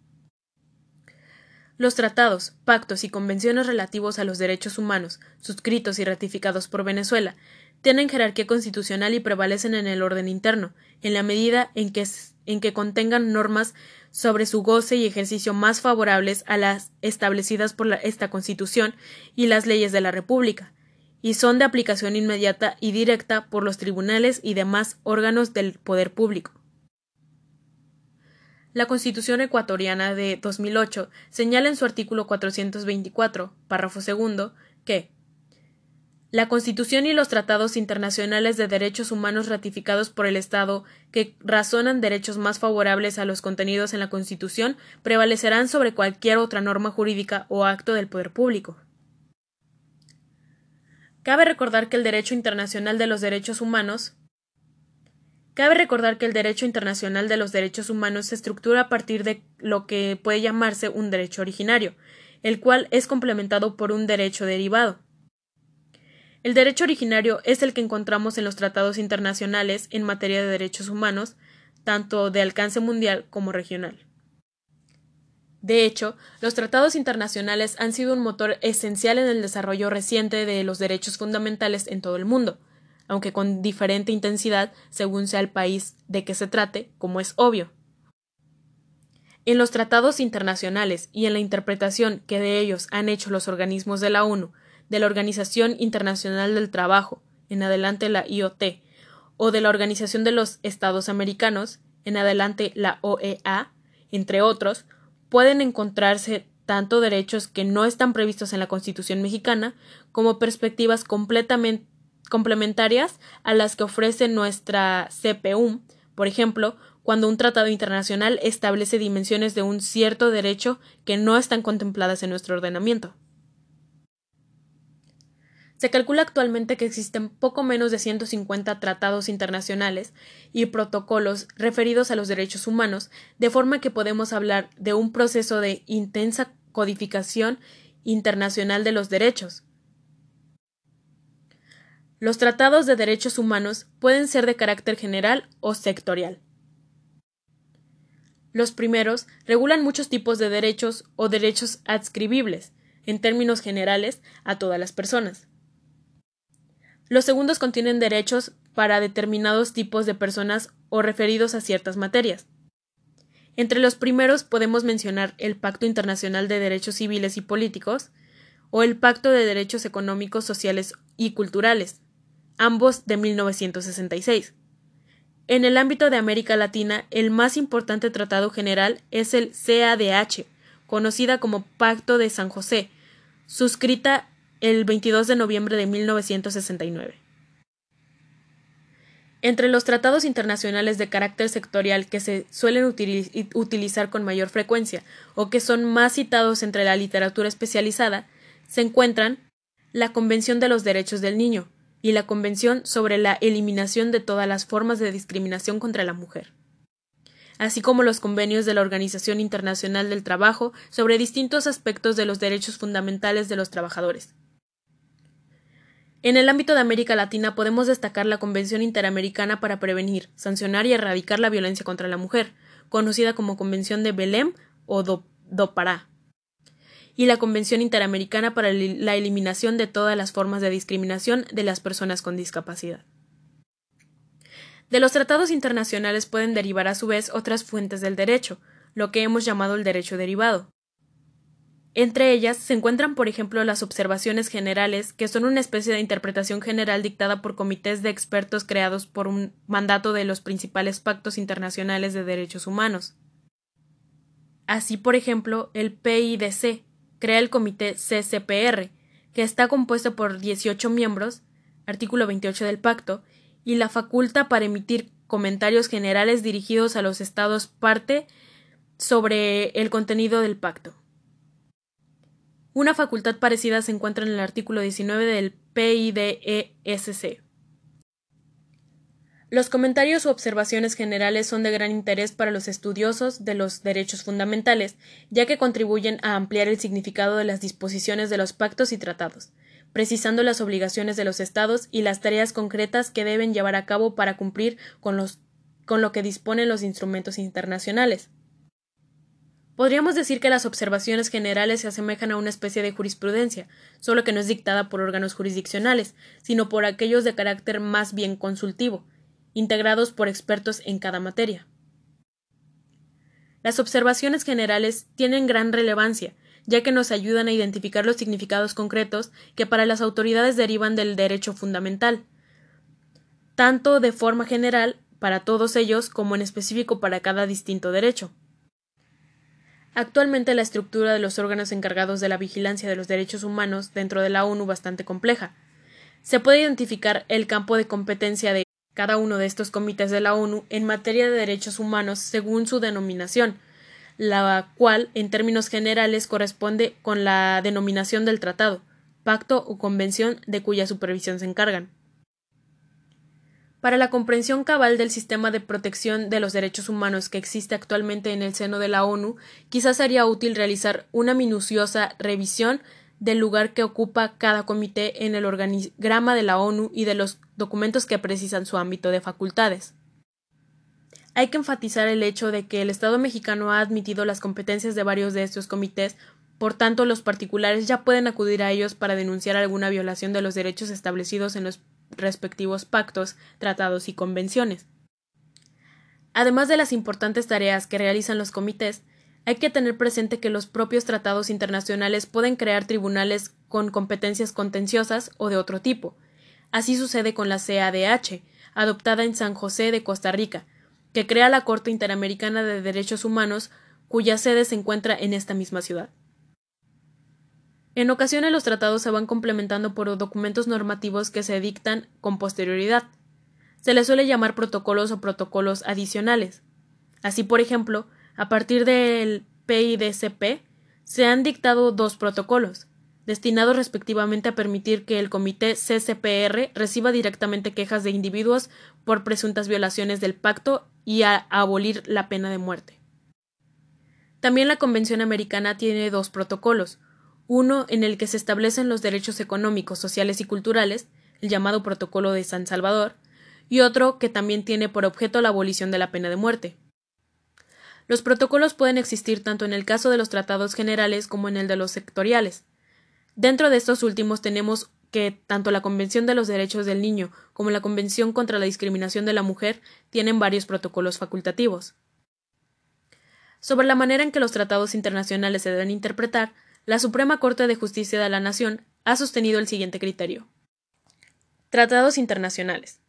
Los tratados, pactos y convenciones relativos a los derechos humanos, suscritos y ratificados por Venezuela, tienen jerarquía constitucional y prevalecen en el orden interno, en la medida en que, en que contengan normas sobre su goce y ejercicio más favorables a las establecidas por esta Constitución y las leyes de la República, y son de aplicación inmediata y directa por los tribunales y demás órganos del poder público. La Constitución ecuatoriana de 2008 señala en su artículo 424, párrafo segundo, que la Constitución y los tratados internacionales de derechos humanos ratificados por el Estado que razonan derechos más favorables a los contenidos en la Constitución prevalecerán sobre cualquier otra norma jurídica o acto del poder público. Cabe recordar que el derecho internacional de los derechos humanos Cabe recordar que el derecho internacional de los derechos humanos se estructura a partir de lo que puede llamarse un derecho originario, el cual es complementado por un derecho derivado. El derecho originario es el que encontramos en los tratados internacionales en materia de derechos humanos, tanto de alcance mundial como regional. De hecho, los tratados internacionales han sido un motor esencial en el desarrollo reciente de los derechos fundamentales en todo el mundo, aunque con diferente intensidad según sea el país de que se trate, como es obvio. En los tratados internacionales y en la interpretación que de ellos han hecho los organismos de la ONU de la Organización Internacional del Trabajo, en adelante la IOT, o de la Organización de los Estados Americanos, en adelante la OEA, entre otros, pueden encontrarse tanto derechos que no están previstos en la Constitución mexicana como perspectivas complementarias a las que ofrece nuestra CPU, por ejemplo, cuando un tratado internacional establece dimensiones de un cierto derecho que no están contempladas en nuestro ordenamiento. Se calcula actualmente que existen poco menos de 150 tratados internacionales y protocolos referidos a los derechos humanos, de forma que podemos hablar de un proceso de intensa codificación internacional de los derechos. Los tratados de derechos humanos pueden ser de carácter general o sectorial. Los primeros regulan muchos tipos de derechos o derechos adscribibles, en términos generales, a todas las personas. Los segundos contienen derechos para determinados tipos de personas o referidos a ciertas materias. Entre los primeros podemos mencionar el Pacto Internacional de Derechos Civiles y Políticos o el Pacto de Derechos Económicos, Sociales y Culturales, ambos de 1966. En el ámbito de América Latina, el más importante tratado general es el CADH, conocida como Pacto de San José, suscrita el 22 de noviembre de 1969. Entre los tratados internacionales de carácter sectorial que se suelen utilizar con mayor frecuencia o que son más citados entre la literatura especializada, se encuentran la Convención de los Derechos del Niño y la Convención sobre la Eliminación de todas las formas de discriminación contra la mujer así como los convenios de la Organización Internacional del Trabajo sobre distintos aspectos de los derechos fundamentales de los trabajadores. En el ámbito de América Latina podemos destacar la Convención Interamericana para prevenir, sancionar y erradicar la violencia contra la mujer, conocida como Convención de Belém o Do Dopará, y la Convención Interamericana para la Eliminación de todas las formas de discriminación de las personas con discapacidad. De los tratados internacionales pueden derivar a su vez otras fuentes del derecho, lo que hemos llamado el derecho derivado. Entre ellas se encuentran, por ejemplo, las observaciones generales, que son una especie de interpretación general dictada por comités de expertos creados por un mandato de los principales pactos internacionales de derechos humanos. Así, por ejemplo, el PIDC crea el comité CCPR, que está compuesto por 18 miembros, artículo 28 del pacto, y la faculta para emitir comentarios generales dirigidos a los estados parte sobre el contenido del pacto. Una facultad parecida se encuentra en el artículo 19 del PIDESC. Los comentarios u observaciones generales son de gran interés para los estudiosos de los derechos fundamentales, ya que contribuyen a ampliar el significado de las disposiciones de los pactos y tratados, precisando las obligaciones de los Estados y las tareas concretas que deben llevar a cabo para cumplir con, con lo que disponen los instrumentos internacionales. Podríamos decir que las observaciones generales se asemejan a una especie de jurisprudencia, solo que no es dictada por órganos jurisdiccionales, sino por aquellos de carácter más bien consultivo, integrados por expertos en cada materia. Las observaciones generales tienen gran relevancia, ya que nos ayudan a identificar los significados concretos que para las autoridades derivan del derecho fundamental, tanto de forma general para todos ellos como en específico para cada distinto derecho. Actualmente la estructura de los órganos encargados de la vigilancia de los derechos humanos dentro de la ONU bastante compleja. Se puede identificar el campo de competencia de cada uno de estos comités de la ONU en materia de derechos humanos según su denominación, la cual en términos generales corresponde con la denominación del tratado, pacto o convención de cuya supervisión se encargan. Para la comprensión cabal del sistema de protección de los derechos humanos que existe actualmente en el seno de la ONU, quizás sería útil realizar una minuciosa revisión del lugar que ocupa cada comité en el organigrama de la ONU y de los documentos que precisan su ámbito de facultades. Hay que enfatizar el hecho de que el Estado mexicano ha admitido las competencias de varios de estos comités, por tanto los particulares ya pueden acudir a ellos para denunciar alguna violación de los derechos establecidos en los respectivos pactos, tratados y convenciones. Además de las importantes tareas que realizan los comités, hay que tener presente que los propios tratados internacionales pueden crear tribunales con competencias contenciosas o de otro tipo. Así sucede con la CADH, adoptada en San José de Costa Rica, que crea la Corte Interamericana de Derechos Humanos, cuya sede se encuentra en esta misma ciudad. En ocasiones los tratados se van complementando por documentos normativos que se dictan con posterioridad. Se les suele llamar protocolos o protocolos adicionales. Así, por ejemplo, a partir del PIDCP se han dictado dos protocolos, destinados respectivamente a permitir que el Comité CCPR reciba directamente quejas de individuos por presuntas violaciones del pacto y a abolir la pena de muerte. También la Convención Americana tiene dos protocolos, uno en el que se establecen los derechos económicos, sociales y culturales, el llamado Protocolo de San Salvador, y otro que también tiene por objeto la abolición de la pena de muerte. Los protocolos pueden existir tanto en el caso de los tratados generales como en el de los sectoriales. Dentro de estos últimos tenemos que tanto la Convención de los Derechos del Niño como la Convención contra la Discriminación de la Mujer tienen varios protocolos facultativos. Sobre la manera en que los tratados internacionales se deben interpretar, la Suprema Corte de Justicia de la Nación ha sostenido el siguiente criterio. Tratados internacionales.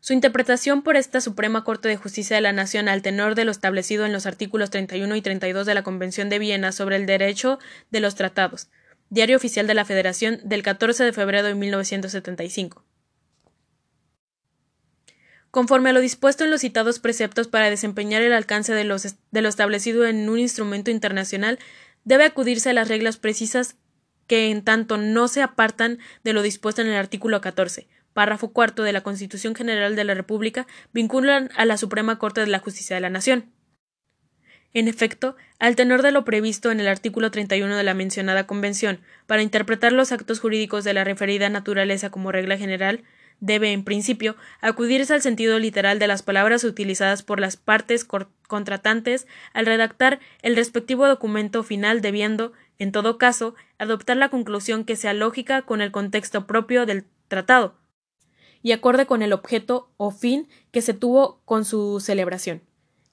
Su interpretación por esta Suprema Corte de Justicia de la Nación al tenor de lo establecido en los artículos 31 y 32 de la Convención de Viena sobre el derecho de los tratados, Diario Oficial de la Federación del 14 de febrero de 1975. Conforme a lo dispuesto en los citados preceptos para desempeñar el alcance de, de lo establecido en un instrumento internacional, debe acudirse a las reglas precisas que en tanto no se apartan de lo dispuesto en el artículo 14, párrafo cuarto de la Constitución General de la República, vinculan a la Suprema Corte de la Justicia de la Nación. En efecto, al tenor de lo previsto en el artículo 31 de la mencionada Convención, para interpretar los actos jurídicos de la referida naturaleza como regla general, debe, en principio, acudirse al sentido literal de las palabras utilizadas por las partes contratantes al redactar el respectivo documento final, debiendo, en todo caso, adoptar la conclusión que sea lógica con el contexto propio del tratado y acorde con el objeto o fin que se tuvo con su celebración.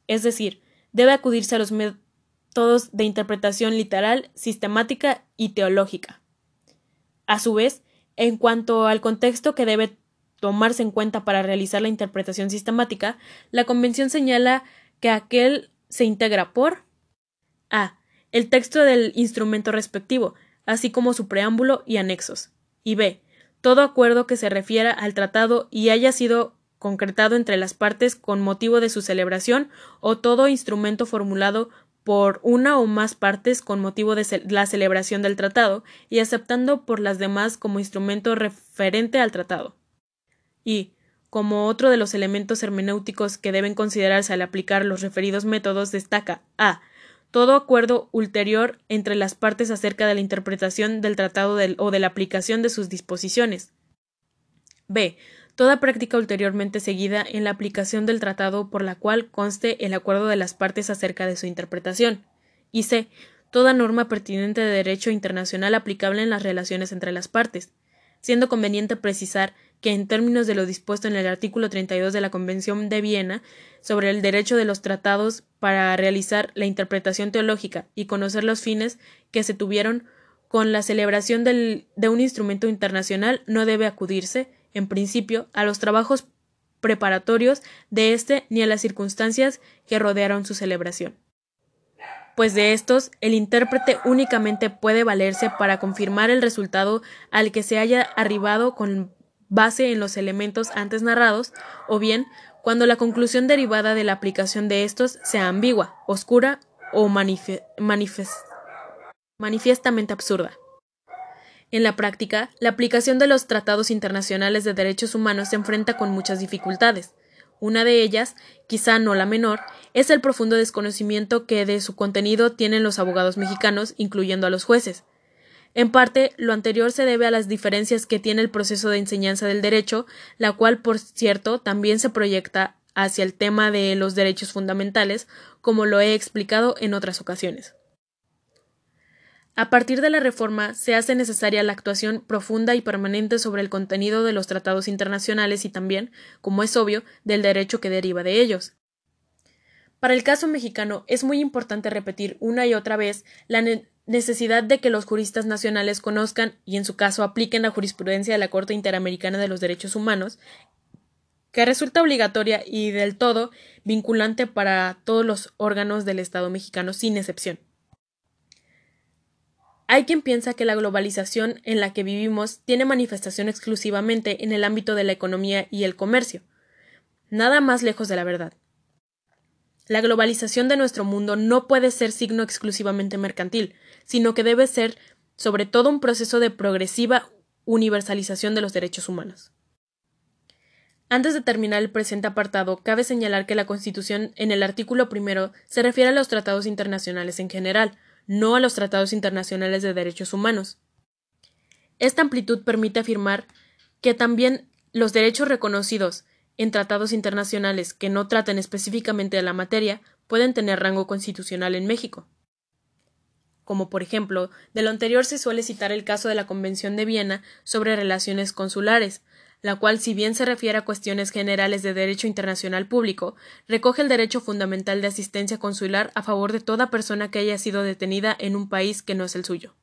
Es decir, debe acudirse a los métodos de interpretación literal, sistemática y teológica. A su vez, en cuanto al contexto que debe tomarse en cuenta para realizar la interpretación sistemática, la Convención señala que aquel se integra por a. el texto del instrumento respectivo, así como su preámbulo y anexos, y b. todo acuerdo que se refiera al tratado y haya sido concretado entre las partes con motivo de su celebración o todo instrumento formulado por una o más partes con motivo de la celebración del tratado y aceptando por las demás como instrumento referente al tratado y como otro de los elementos hermenéuticos que deben considerarse al aplicar los referidos métodos, destaca a. Todo acuerdo ulterior entre las partes acerca de la interpretación del tratado o de la aplicación de sus disposiciones. b. Toda práctica ulteriormente seguida en la aplicación del tratado por la cual conste el acuerdo de las partes acerca de su interpretación. Y c. Toda norma pertinente de derecho internacional aplicable en las relaciones entre las partes, siendo conveniente precisar que en términos de lo dispuesto en el artículo 32 de la Convención de Viena sobre el derecho de los tratados para realizar la interpretación teológica y conocer los fines que se tuvieron con la celebración de un instrumento internacional no debe acudirse, en principio, a los trabajos preparatorios de éste ni a las circunstancias que rodearon su celebración. Pues de estos, el intérprete únicamente puede valerse para confirmar el resultado al que se haya arribado con base en los elementos antes narrados, o bien cuando la conclusión derivada de la aplicación de estos sea ambigua, oscura o manifiestamente absurda. En la práctica, la aplicación de los tratados internacionales de derechos humanos se enfrenta con muchas dificultades. Una de ellas, quizá no la menor, es el profundo desconocimiento que de su contenido tienen los abogados mexicanos, incluyendo a los jueces. En parte, lo anterior se debe a las diferencias que tiene el proceso de enseñanza del derecho, la cual, por cierto, también se proyecta hacia el tema de los derechos fundamentales, como lo he explicado en otras ocasiones. A partir de la reforma se hace necesaria la actuación profunda y permanente sobre el contenido de los tratados internacionales y también, como es obvio, del derecho que deriva de ellos. Para el caso mexicano es muy importante repetir una y otra vez la necesidad de que los juristas nacionales conozcan y en su caso apliquen la jurisprudencia de la Corte Interamericana de los Derechos Humanos, que resulta obligatoria y del todo vinculante para todos los órganos del Estado mexicano sin excepción. Hay quien piensa que la globalización en la que vivimos tiene manifestación exclusivamente en el ámbito de la economía y el comercio. Nada más lejos de la verdad. La globalización de nuestro mundo no puede ser signo exclusivamente mercantil, sino que debe ser sobre todo un proceso de progresiva universalización de los derechos humanos. Antes de terminar el presente apartado, cabe señalar que la Constitución en el artículo primero se refiere a los tratados internacionales en general, no a los tratados internacionales de derechos humanos. Esta amplitud permite afirmar que también los derechos reconocidos en tratados internacionales que no traten específicamente de la materia pueden tener rango constitucional en México como por ejemplo, de lo anterior se suele citar el caso de la Convención de Viena sobre relaciones consulares, la cual, si bien se refiere a cuestiones generales de derecho internacional público, recoge el derecho fundamental de asistencia consular a favor de toda persona que haya sido detenida en un país que no es el suyo.